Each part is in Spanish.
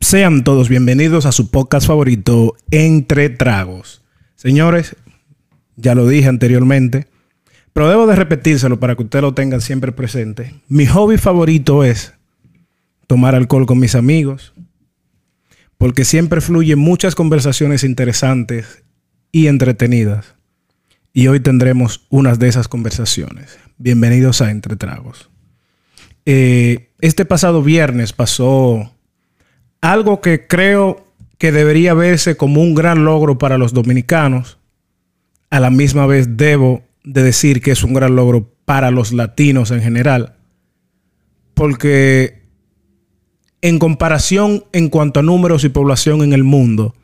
Sean todos bienvenidos a su podcast favorito, Entre Tragos. Señores, ya lo dije anteriormente, pero debo de repetírselo para que ustedes lo tengan siempre presente. Mi hobby favorito es tomar alcohol con mis amigos, porque siempre fluyen muchas conversaciones interesantes y entretenidas. Y hoy tendremos unas de esas conversaciones. Bienvenidos a Entre Tragos. Eh, este pasado viernes pasó algo que creo que debería verse como un gran logro para los dominicanos. A la misma vez debo de decir que es un gran logro para los latinos en general. Porque en comparación en cuanto a números y población en el mundo,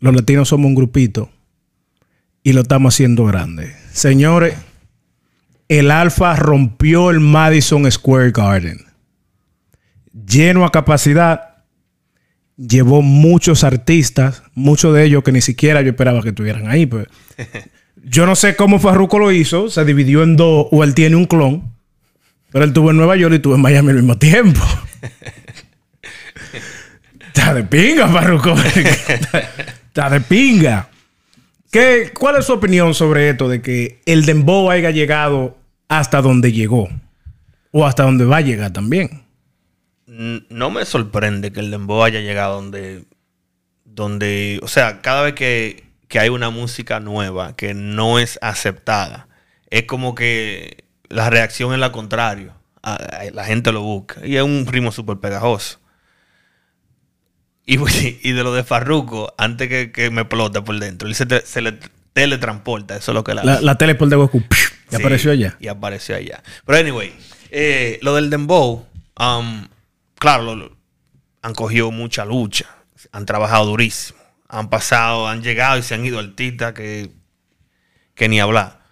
los latinos somos un grupito y lo estamos haciendo grande. Señores, el Alfa rompió el Madison Square Garden. Lleno a capacidad. Llevó muchos artistas, muchos de ellos que ni siquiera yo esperaba que estuvieran ahí. Pues. Yo no sé cómo Farruko lo hizo, se dividió en dos, o él tiene un clon, pero él tuvo en Nueva York y tuvo en Miami al mismo tiempo. Está de pinga, Farruko. Está de pinga. ¿Qué, ¿Cuál es su opinión sobre esto de que el Dembow haya llegado hasta donde llegó? O hasta donde va a llegar también. No me sorprende que el Dembow haya llegado donde. donde. O sea, cada vez que, que hay una música nueva que no es aceptada, es como que la reacción es la contrario. La gente lo busca. Y es un ritmo súper pegajoso. Y, de lo de Farruko, antes que, me explote por dentro, él se, le teletransporta, eso es lo que la... La, la de Goku, y apareció allá. Y apareció allá. Pero anyway, eh, lo del Dembow, um, claro, han cogido mucha lucha, han trabajado durísimo, han pasado, han llegado y se han ido artistas que, que ni hablar.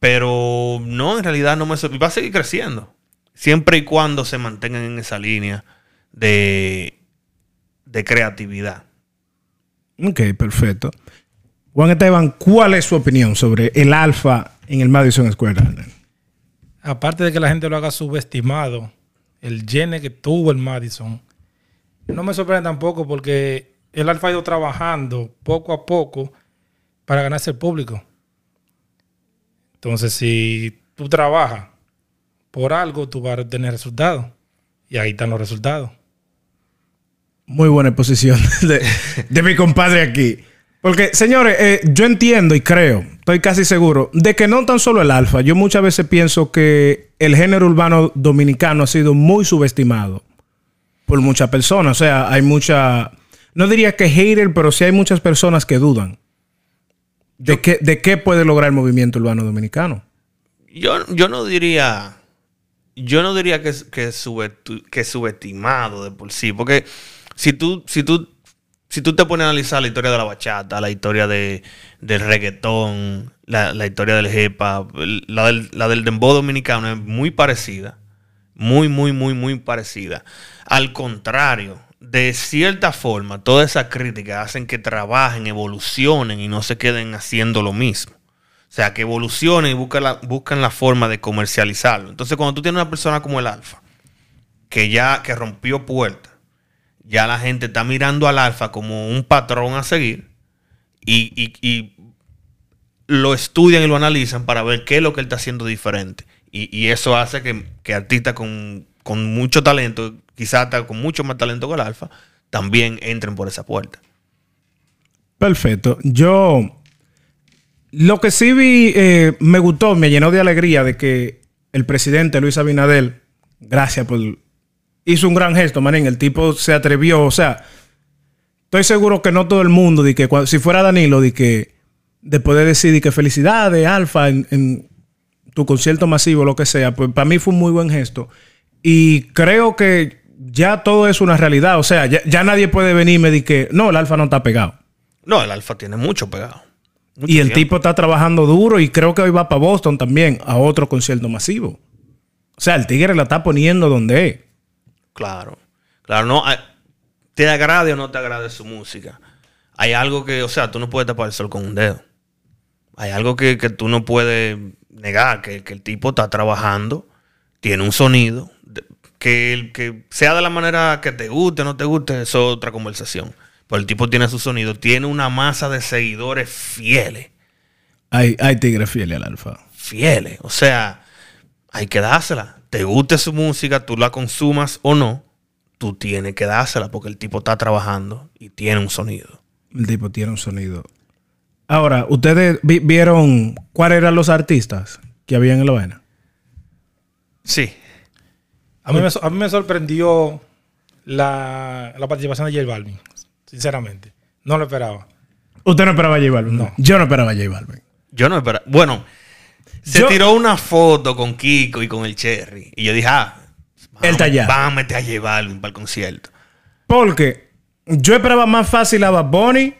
Pero no, en realidad no me Va a seguir creciendo. Siempre y cuando se mantengan en esa línea de de creatividad. Ok, perfecto. Juan Esteban, ¿cuál es su opinión sobre el alfa en el Madison Square Garden? Aparte de que la gente lo haga subestimado, el gene que tuvo el Madison, no me sorprende tampoco porque el alfa ha ido trabajando poco a poco para ganarse el público. Entonces, si tú trabajas por algo, tú vas a tener resultados. Y ahí están los resultados. Muy buena exposición de, mi compadre aquí. Porque, señores, eh, yo entiendo y creo, estoy casi seguro, de que no tan solo el alfa. Yo muchas veces pienso que el género urbano dominicano ha sido muy subestimado por muchas personas. O sea, hay mucha, no diría que hater, pero sí hay muchas personas que dudan de, qué, de qué puede lograr el movimiento urbano dominicano. Yo, yo no diría, yo no diría que, que, que subestimado de por sí, porque si tú, si tú, si tú te pones a analizar la historia de la bachata, la historia de, del reggaetón, la, historia del hip hop, la del, la del dembow dominicano es muy parecida. Muy, muy, muy, muy parecida. Al contrario, de cierta forma, todas esas críticas hacen que trabajen, evolucionen y no se queden haciendo lo mismo. O sea, que evolucionen y buscan la, buscan la forma de comercializarlo. Entonces, cuando tú tienes una persona como el Alfa, que ya que rompió puertas, ya la gente está mirando al alfa como un patrón a seguir y, lo estudian y lo analizan para ver qué es lo que él está haciendo diferente. Y, eso hace que, artistas con, mucho talento, quizás con mucho más talento que el alfa, también entren por esa puerta. Perfecto. Yo lo que sí vi, eh, me gustó, me llenó de alegría de que el presidente Luis Abinadel, gracias por hizo un gran gesto, manín. El tipo se atrevió. O sea, estoy seguro que no todo el mundo, de que si fuera Danilo, de que de poder decir que felicidades, Alfa, en, tu concierto masivo, lo que sea, pues para mí fue un muy buen gesto. Y creo que ya todo es una realidad. O sea, ya, nadie puede venirme y que no, el Alfa no está pegado. No, el Alfa tiene mucho pegado. y el tipo está trabajando duro y creo que hoy va para Boston también a otro concierto masivo. O sea, el Tigre la está poniendo donde es. Claro, claro, no, te agrade o no te agrade su música. Hay algo que, o sea, tú no puedes tapar el sol con un dedo. Hay algo que, tú no puedes negar, que, el tipo está trabajando, tiene un sonido, Que, que sea de la manera que te guste, no te guste, eso es otra conversación. Pero el tipo tiene su sonido, tiene una masa de seguidores fieles. Hay, hay tigres fieles al alfa. Fieles. O sea, hay que dársela. Te guste su música, tú la consumas o no, tú tienes que dársela porque el tipo está trabajando y tiene un sonido. El tipo tiene un sonido. Ahora, ¿ustedes vi- vieron cuáles eran los artistas que habían en la vaina? Sí. A mí, me, so- a mí me sorprendió la, la participación de J Balvin, sinceramente. No lo esperaba. ¿Usted no esperaba a J Balvin? No. Yo no esperaba a J Balvin. Yo no esperaba. Bueno, se Yo- tiró una foto con Kiko y con el Cherry. Y yo dije, ah, Él está allá. Vamos a meter a J Balvin para el concierto. Porque yo esperaba más fácil a Bad Bunny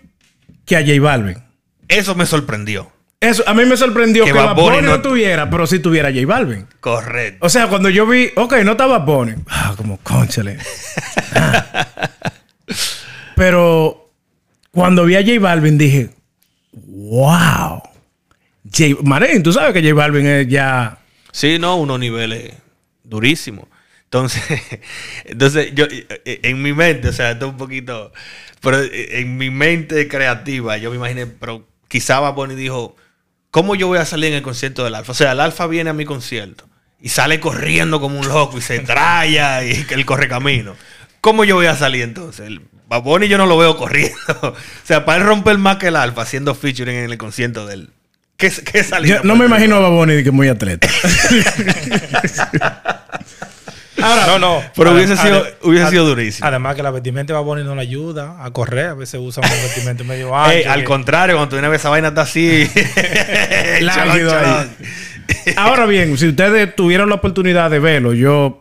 que a J Balvin. Eso me sorprendió. Eso, a mí me sorprendió Que que, Bad Bad Bunny Bunny no- no tuviera, pero sí tuviera J Balvin. Correcto. O sea, cuando yo vi, ok, no estaba Bad Bunny. Ah, como, conchale. Ah. Pero cuando vi a J Balvin dije, wow. J Marín, tú sabes que J Balvin es ya... Sí, no, unos niveles durísimos. Entonces, entonces yo eh, eh, en mi mente, o sea, esto es un poquito, pero eh, en mi mente creativa, yo me imaginé, pero quizá Bad Bunny dijo, ¿cómo yo voy a salir en el concierto del Alfa? O sea, el Alfa viene a mi concierto y sale corriendo como un loco y se traya y él corre camino. ¿Cómo yo voy a salir entonces? El Bad Bunny yo no lo veo corriendo. o sea, para él romper más que el Alfa haciendo featuring en el concierto del... ¿Qué, qué salida Yo no me imagino a de que muy atleta. Ahora, no, no. Pero hubiese sido- hubiese sido durísimo. Además que la vestimenta de Bad Bunny no le ayuda a correr. A veces usa un vestimenta medio Ey, ancho. al que- contrario, cuando tú vienes a ver esa vaina está así. Ahí. cholón. Ahora bien, si ustedes tuvieron la oportunidad de verlo, yo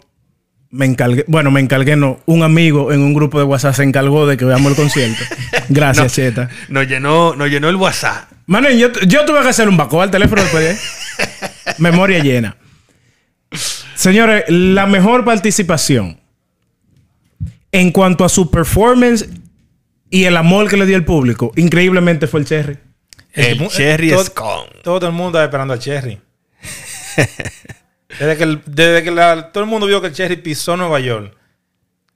me encargué, bueno, me encargué, no, un amigo en un grupo de WhatsApp se encargó de que veamos el concierto. Gracias, No. Cheta. Nos llenó, nos llenó el WhatsApp. Manen, yo, yo tuve que hacer un backup al teléfono después de Memoria llena. Señores, la mejor participación en cuanto a su performance y el amor que le dio el público, increíblemente fue el Cherry. El mu- Cherry todo- Scone. Todo el mundo está esperando al Cherry. desde que, el- desde que la- todo el mundo vio que el Cherry pisó Nueva York,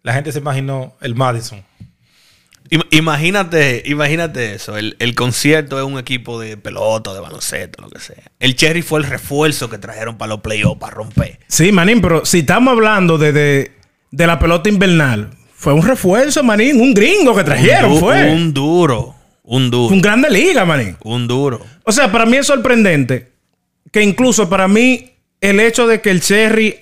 la gente se imaginó el Madison. Im- Imagínate, imagínate eso. El, el concierto es un equipo de pelota, de baloncesto, lo que sea. El Cherry fue el refuerzo que trajeron para los playoffs, para romper. Sí, Manín, pero si estamos hablando de, de, de la pelota invernal, fue un refuerzo, Manín, un gringo que trajeron, un, fue. un duro. Un duro. un grande liga, Manín. Un duro. O sea, para mí es sorprendente que incluso para mí el hecho de que el Cherry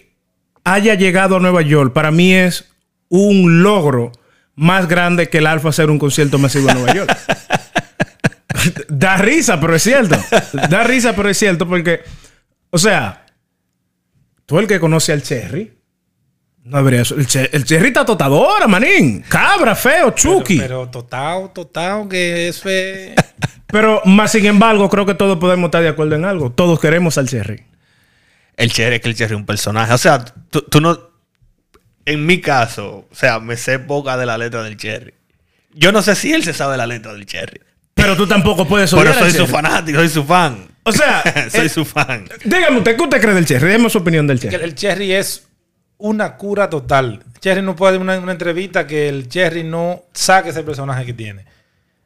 haya llegado a Nueva York, para mí es un logro más grande que el Alfa hacer un concierto masivo en Nueva York. da risa, pero es cierto. Da risa, pero es cierto porque, o sea, tú el que conoce al Cherry, no habría eso. El, Che- el Cherry está totadora, manín. Cabra, feo, chucky. Pero, pero total, total, que eso es... Pero más sin embargo, creo que todos podemos estar de acuerdo en algo. Todos queremos al Cherry. El Cherry es que el Cherry es un personaje. O sea, tú, tú no. En mi caso, o sea, me sé poca de la letra del Cherry. Yo no sé si él se sabe la letra del Cherry. Pero tú tampoco puedes Pero odiar al soy su fanático, soy su fan. O sea, soy eh, su fan. dígame usted, ¿qué usted cree del Cherry? Déjeme su opinión del que Cherry. el Cherry es una cura total. Cherry no puede dar una, una entrevista que el Cherry no saque ese personaje que tiene.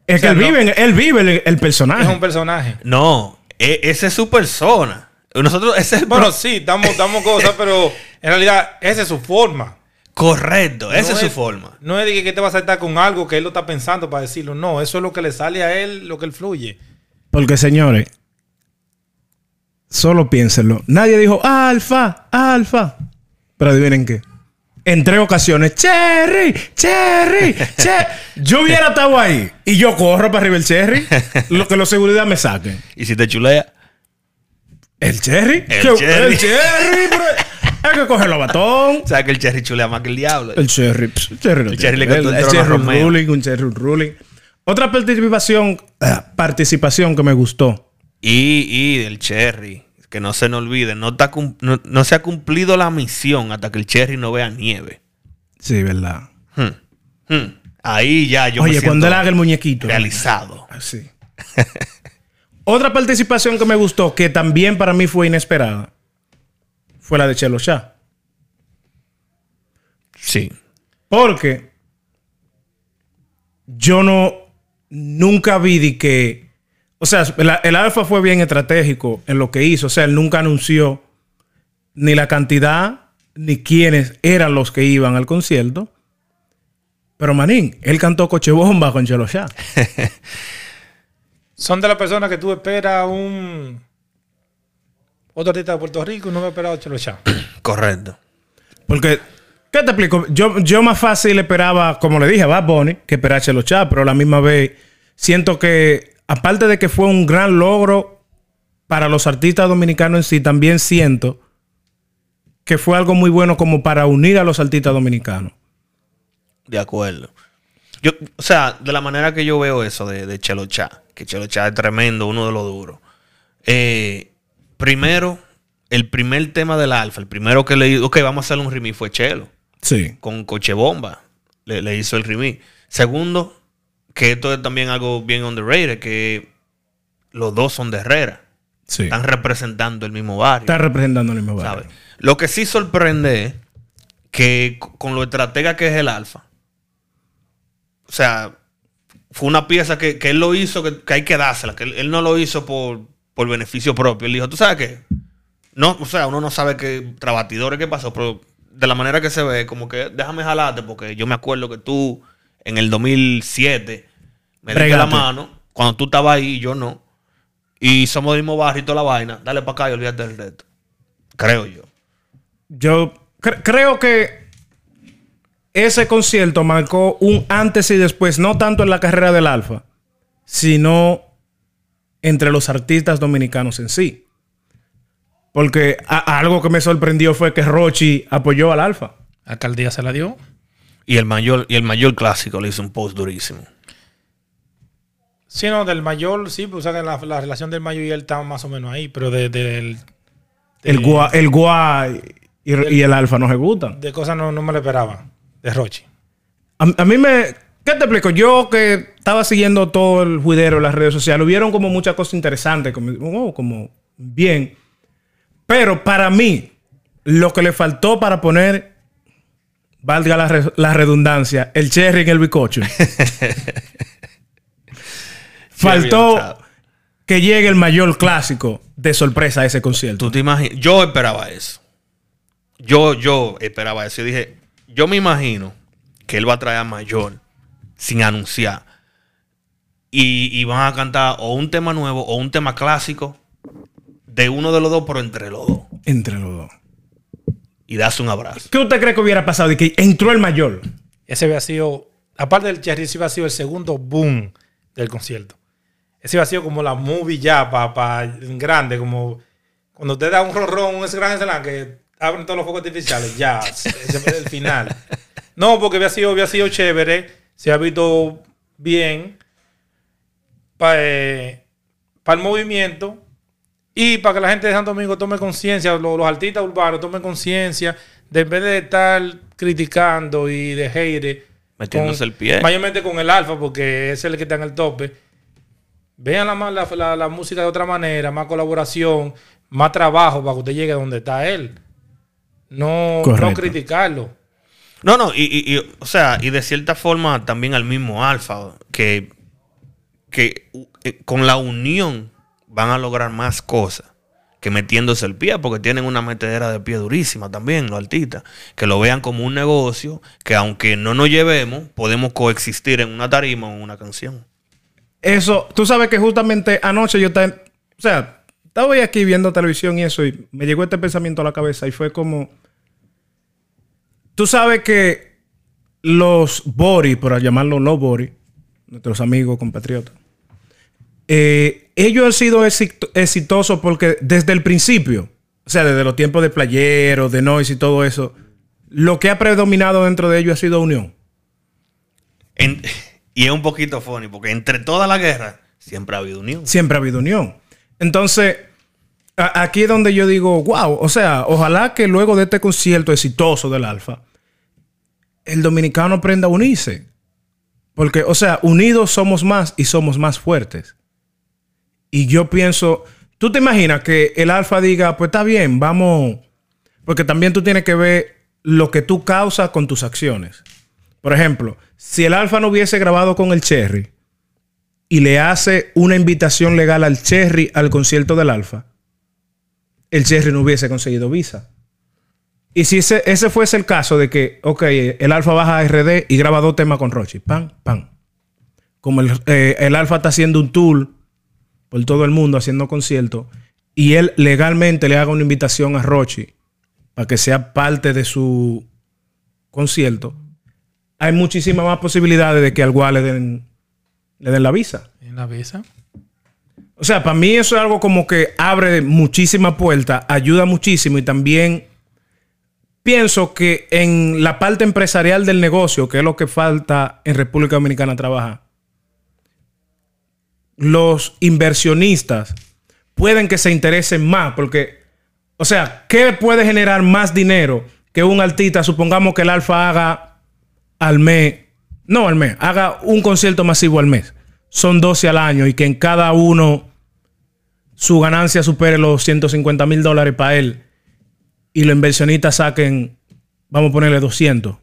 Es que o sea, él no- vive, él vive el, el personaje. Es un personaje. No, e- esa es su persona. Nosotros, ese es el Bueno, sí, damos, damos cosas, pero en realidad esa es su forma. Correcto, esa No es su forma. No es de que, que te vas a estar con algo que él lo está pensando para decirlo. No, eso es lo que le sale a él, lo que él fluye. Porque, señores, solo piénsenlo. Nadie dijo alfa, alfa. Pero adivinen qué. En tres ocasiones, Cherry, Cherry, Cherry. Yo hubiera estado ahí y yo corro para arriba el Cherry. Lo que los seguridad me saquen. Y si te chulea, ¿El Cherry? El ¿Qué- Cherry. El Cherry, hay que cogerlo a batón. sabes que el Cherry chulea más que el diablo. El Cherry. El Cherry, no El Cherry le cantó el Cherry un ruling, un Cherry ruling. Otra participación, ah, participación que me gustó. Y, y del Cherry, que no se nos olvide, no, está no, no se ha cumplido la misión hasta que el Cherry no vea nieve. Sí, verdad. Hmm, hmm. Ahí ya yo Oye, cuando él haga el muñequito. realizado. Sí. Otra participación que me gustó, que también para mí fue inesperada, fue la de Chelo Shah. Sí. Porque yo no nunca vi de que. O sea, el, el Alfa fue bien estratégico en lo que hizo. O sea, él nunca anunció ni la cantidad ni quiénes eran los que iban al concierto. Pero Manín, él cantó Coche Bomba con Chelo Shah. Son de las personas que tú esperas un. Otro artista de Puerto Rico y no me he esperado Chelo Chá. Correcto. Porque, ¿qué te explico? Yo, yo más fácil esperaba, como le dije, a Bad Bunny, que esperar a Chelo Chá, pero a la misma vez siento que, aparte de que fue un gran logro para los artistas dominicanos en sí, también siento que fue algo muy bueno como para unir a los artistas dominicanos. De acuerdo. Yo, o sea, de la manera que yo veo eso de, de Chelo Chá, que Chelo Chá es tremendo, uno de los duros. Eh, primero, el primer tema del Alfa, el primero que le ok, vamos a hacer un remix fue Chelo, Sí. con Coche Bomba, le, le hizo el remix. Segundo, que esto es también algo bien underrated, que los dos son de Herrera, Sí. están representando el mismo barrio. Está representando el mismo barrio. ¿sabes? Lo que sí sorprende es que con lo estratega que es el Alfa, o sea, fue una pieza que, que él lo hizo, que, que hay que dársela, que él, él no lo hizo por, por beneficio propio. Él dijo, ¿tú sabes qué? No, o sea, uno no sabe qué trabatidores qué pasó, pero de la manera que se ve, como que déjame jalarte, porque yo me acuerdo que tú en el 2007 me diste la mano, cuando tú estabas ahí y yo no. Y somos del mismo barrio y toda la vaina. Dale para acá y olvídate del resto. Creo yo. Yo cre- creo que ese concierto marcó un antes y después, no tanto en la carrera del Alfa, sino entre los artistas dominicanos en sí. Porque a- algo que me sorprendió fue que Rochi apoyó al Alfa. Alcaldía se la dio. Y el mayor, y el mayor clásico le hizo un post durísimo. Sí, no, del mayor, sí, pues o sea la, la relación del mayor y él está más o menos ahí, pero de, del- El Gua, el Gua y, y el Alfa no se gustan. de cosas no, no me lo esperaba. De Rochi. A, a mí me... ¿Qué te explico? Yo que estaba siguiendo todo el juidero las redes sociales, hubieron como muchas cosas interesantes, como, oh, como bien. Pero para mí, lo que le faltó para poner, valga la, re- la redundancia, el cherry en el bicocho. faltó que llegue el mayor clásico de sorpresa a ese concierto. ¿Tú te imaginas? Yo esperaba eso. Yo, yo esperaba eso. Yo dije, yo me imagino que él va a traer a Mayor sin anunciar. Y, y van a cantar o un tema nuevo o un tema clásico de uno de los dos, pero entre los dos. Entre los dos. Y darse un abrazo. ¿Qué usted cree que hubiera pasado? De que entró el mayor. Ese había sido, aparte del Cherry, ese había sido el segundo boom del concierto. Ese había sido como la movie ya, para grande, como cuando usted da un ronrón, un gran slam que abren todos los fuegos artificiales, ya, ese fue el final. No, porque había sido, había sido chévere, se ha visto bien para el movimiento y para que la gente de Santo Domingo tome conciencia, lo- los, artistas urbanos tomen conciencia, de en vez de estar criticando y de hate, Metiéndose con- el pie. Mayormente con el alfa, porque es el que está en el tope. Vean la, la, la- la música de otra manera, más colaboración, más trabajo para que usted llegue a donde está él. No, no criticarlo. No, no, y, y- o sea, y de cierta forma también al mismo Alfa, que, que eh, con la unión van a lograr más cosas que metiéndose el pie, porque tienen una metedera de pie durísima también, los artistas, que lo vean como un negocio, que aunque no nos llevemos, podemos coexistir en una tarima o en una canción. Eso, tú sabes que justamente anoche yo estaba, o sea, estaba aquí viendo televisión y eso y me llegó este pensamiento a la cabeza y fue como, tú sabes que los Bori, por llamarlo los Bori, nuestros amigos compatriotas, eh, ellos han sido exit- exitosos porque desde el principio, o sea, desde los tiempos de playeros, de noise y todo eso, lo que ha predominado dentro de ellos ha sido unión. En- y es un poquito funny, porque entre toda la guerra siempre ha habido unión. siempre ha habido unión. Entonces, a- aquí es donde yo digo, wow, o sea, ojalá que luego de este concierto exitoso del Alfa, el dominicano aprenda a unirse. Porque, o sea, unidos somos más y somos más fuertes. Y yo pienso, tú te imaginas que el Alfa diga, pues está bien, vamos, porque también tú tienes que ver lo que tú causas con tus acciones. Por ejemplo, si el Alfa no hubiese grabado con el Cherry y le hace una invitación legal al Cherry al concierto del Alfa, el Cherry no hubiese conseguido visa. Y si ese, ese fuese el caso de que, ok, el Alfa baja a RD y graba dos temas con Rochi, pam, pam. Como el, eh, el Alfa está haciendo un tour por todo el mundo haciendo conciertos y él legalmente le haga una invitación a Rochi para que sea parte de su concierto, hay muchísimas más posibilidades de que al le den, le den la visa. ¿En la visa? O sea, para mí eso es algo como que abre muchísimas puertas, ayuda muchísimo y también pienso que en la parte empresarial del negocio, que es lo que falta en República Dominicana trabajar, los inversionistas pueden que se interesen más porque, o sea, ¿qué puede generar más dinero que un artista? Supongamos que el Alfa haga al mes, no al mes, haga un concierto masivo al mes. Son 12 al año y que en cada uno su ganancia supere los 150 mil dólares para él y los inversionistas saquen, vamos a ponerle 200.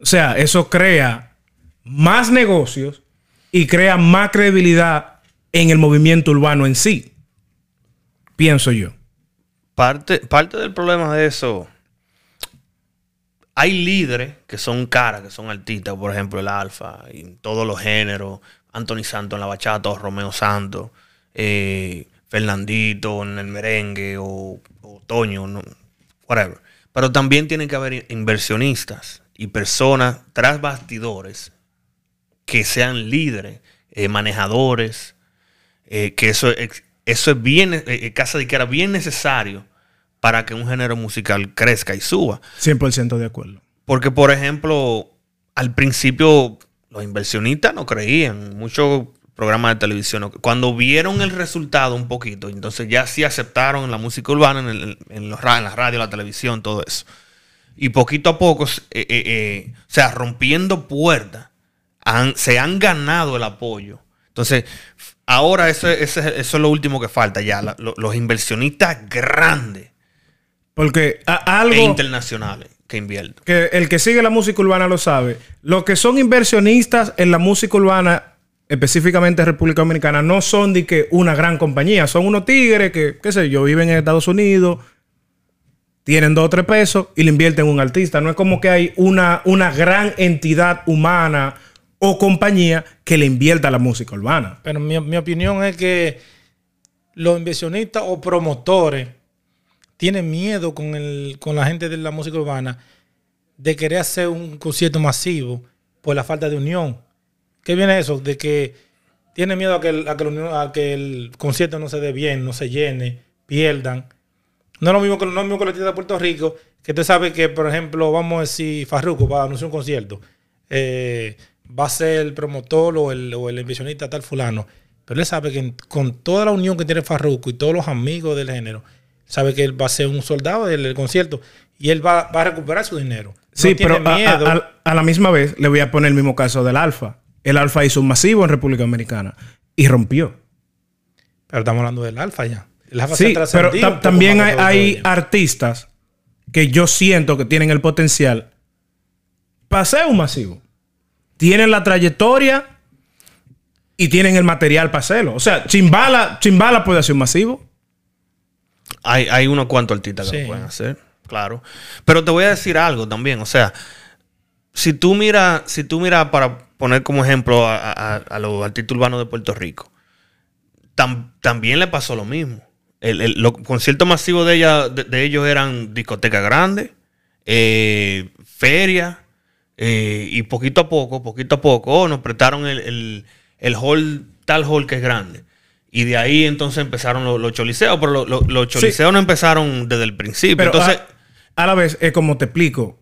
O sea, eso crea más negocios y crea más credibilidad en el movimiento urbano en sí. Pienso yo. Parte, parte del problema de eso. Hay líderes que son caras, que son artistas, por ejemplo, el Alfa, y todos los géneros. Anthony Santos en la bachata, Romeo Santos, eh, Fernandito en el merengue, o, o Toño, no, whatever. Pero también tienen que haber inversionistas y personas tras bastidores que sean líderes, eh, manejadores, eh, que eso, es- eso es bien, eh, casa de que era bien necesario para que un género musical crezca y suba. 100% de acuerdo. Porque, por ejemplo, al principio los inversionistas no creían, muchos programas de televisión, cuando vieron el resultado un poquito, entonces ya sí aceptaron la música urbana en, el- en los en la radio, la televisión, todo eso. Y poquito a poco, eh, eh, eh, o sea, rompiendo puertas, han- se han ganado el apoyo. Entonces, ahora eso, es- eso es- eso es lo último que falta ya. la- los inversionistas grandes Porque a- e algo internacionales que invierten. que el que sigue la música urbana lo sabe. Los que son inversionistas en la música urbana, específicamente en República Dominicana, no son de una gran compañía. Son unos tigres que, qué sé yo, viven en Estados Unidos, tienen dos o tres pesos y le invierten en un artista. No es como que hay una, una gran entidad humana o compañía que le invierta la música urbana. Pero mi, mi opinión es que los inversionistas o promotores tienen miedo con, el, con la gente de la música urbana de querer hacer un concierto masivo por la falta de unión. ¿Qué viene eso? De que tienen miedo a que, el, a que, la unión- a que el concierto no se dé bien, no se llene, pierdan. No es lo mismo que, no es lo mismo que la artista de Puerto Rico, que tú sabes que, por ejemplo, vamos a decir, Farruko va a anunciar un concierto. eh, va a ser el promotor o el, o el inversionista tal fulano. Pero él sabe que con toda la unión que tiene Farruko y todos los amigos del género, sabe que él va a ser un soldado del, del concierto y él va, va a recuperar su dinero. Sí, tiene pero a la misma vez le voy a poner el mismo caso del Alfa. El Alfa hizo un masivo en República Dominicana y rompió. pero estamos hablando del alfa ya. El alfa se Sí, ha pero ta- también hay, artistas que yo siento que tienen el potencial para ser un masivo. Tienen la trayectoria y tienen el material para hacerlo. O sea, Chimbala, Chimbala puede hacer un masivo. Hay, hay unos cuantos artistas que lo pueden hacer, claro. Pero te voy a decir algo también. O sea, si tú miras, si tú miras para poner como ejemplo a, a- a los artistas urbanos de Puerto Rico, tam- también le pasó lo mismo. El, el- los conciertos masivos de, ella, de, de ellos eran discotecas grandes, eh, ferias, eh, y poquito a poco, poquito a poco, oh, nos prestaron el, el, el hall, tal hall que es grande. Y de ahí entonces empezaron los, los choliseos, pero los, los- los choliseos no empezaron desde el principio. Pero entonces, a, a la vez, es como te explico,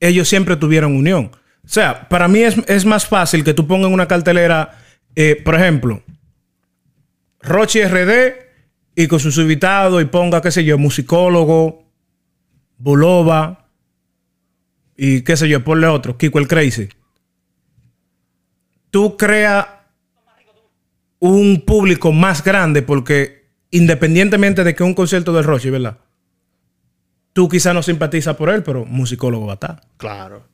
ellos siempre tuvieron unión. O sea, para mí es, es más fácil que tú pongas en una cartelera, eh, por ejemplo, Rochi RD y con sus invitados y ponga, qué sé yo, musicólogo, Bulova y qué sé yo, ponle otro, Kiko el Crazy. Tú creas un público más grande porque independientemente de que un concierto del Rochi, ¿verdad? tú quizás no simpatizas por él, pero musicólogo va a estar. Claro.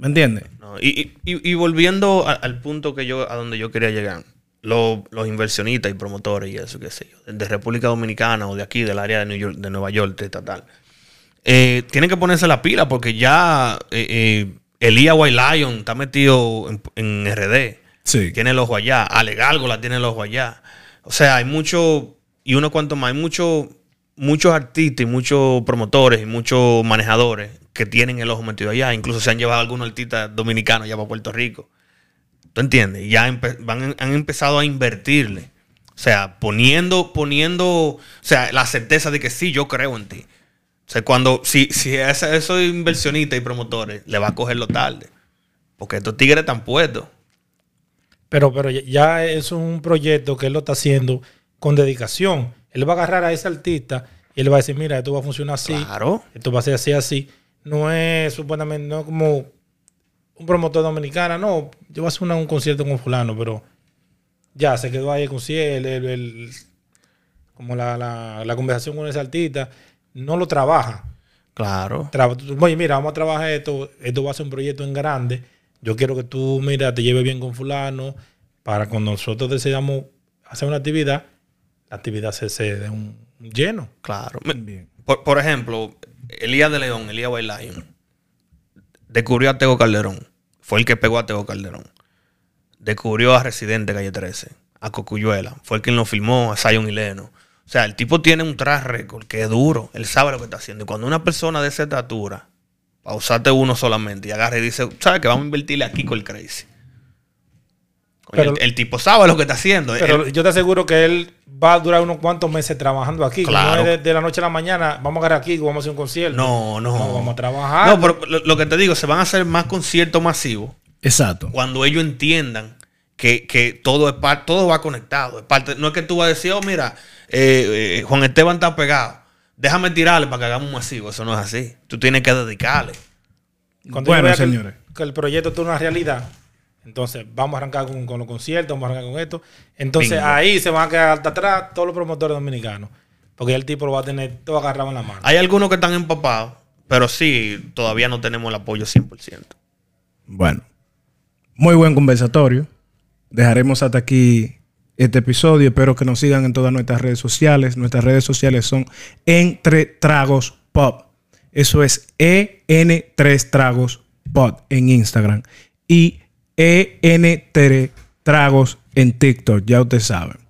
¿Me entiendes? No, y, y- y volviendo a- al punto que yo, a donde yo quería llegar, lo- los inversionistas y promotores y eso, qué sé yo, de República Dominicana o de aquí, del área de, New York, de Nueva York, de tal, eh, tienen que ponerse la pila porque ya eh, eh, Elías White Lion está metido en, en RD. Sí. Tiene el ojo allá. Ale Gárgola tiene el ojo allá. O sea, hay mucho, y uno cuanto más, hay mucho, muchos artistas y muchos promotores y muchos manejadores que tienen el ojo metido allá. Incluso se han llevado algunos artistas dominicanos ya para Puerto Rico. ¿Tú entiendes? Ya van- han empezado a invertirle. O sea, poniendo, poniendo, o sea, la certeza de que sí, yo creo en ti. O sea, cuando, si, si a ese- esos inversionistas y promotores le va a cogerlo tarde. Porque estos tigres están puestos. Pero, pero ya es un proyecto que él lo está haciendo con dedicación. Él va a agarrar a ese artista y él va a decir, mira, esto va a funcionar así, Claro. esto va a ser así, así. No es supuestamente, no es como un promotor dominicano, no, yo voy a hacer una- un concierto con fulano, pero ya se quedó ahí el concierto, el- el- como la, la- la conversación con ese artista, no lo trabaja. Claro. Traba- Oye, mira, vamos a trabajar esto. Esto va a ser un proyecto en grande. Yo quiero que tú, mira, te lleves bien con fulano para cuando nosotros decidamos hacer una actividad, la actividad se, se dé un, lleno. Claro. Me- Bien. Por, por ejemplo, Elías de León, Elías White Lion, descubrió a Tego Calderón. Fue el que pegó a Tego Calderón. Descubrió a Residente Calle 13, a Cocuyuela. Fue el quien lo filmó, a Zion y Leno. O sea, el tipo tiene un track record que es duro. Él sabe lo que está haciendo. Y cuando una persona de esa estatura, para usarte uno solamente, y agarra y dice, ¿sabes que Vamos a invertirle aquí con el crazy. Pero- el, el tipo sabe lo que está haciendo. Pero Él- yo te aseguro que él va a durar unos cuantos meses trabajando aquí. Claro. No es de, de la noche a la mañana, vamos a agarrar aquí, vamos a hacer un concierto. no, no. vamos a trabajar. No, pero lo, lo que te digo, se van a hacer más conciertos masivos Exacto. cuando ellos entiendan que, que todo es par- todo va conectado. Es parte, no es que tú vas a decir, oh, mira, eh, eh, Juan Esteban está pegado. Déjame tirarle para que hagamos un masivo. Eso no es así. Tú tienes que dedicarle. Cuando Bueno, vea que el- señores. Que, el proyecto tiene una realidad, entonces vamos a arrancar con, con los conciertos, vamos a arrancar con esto. Entonces Bingo. ahí se van a quedar hasta atrás todos los promotores dominicanos. Porque el tipo lo va a tener todo agarrado en la mano. Hay algunos que están empapados, pero sí, todavía no tenemos el apoyo 100%. Bueno, muy buen conversatorio. Dejaremos hasta aquí este episodio. Espero que nos sigan en todas nuestras redes sociales. Nuestras redes sociales son Entre Tragos Pop. Eso es EN3 Tragos Pop en Instagram y EN3 Tragos en TikTok. Ya ustedes saben.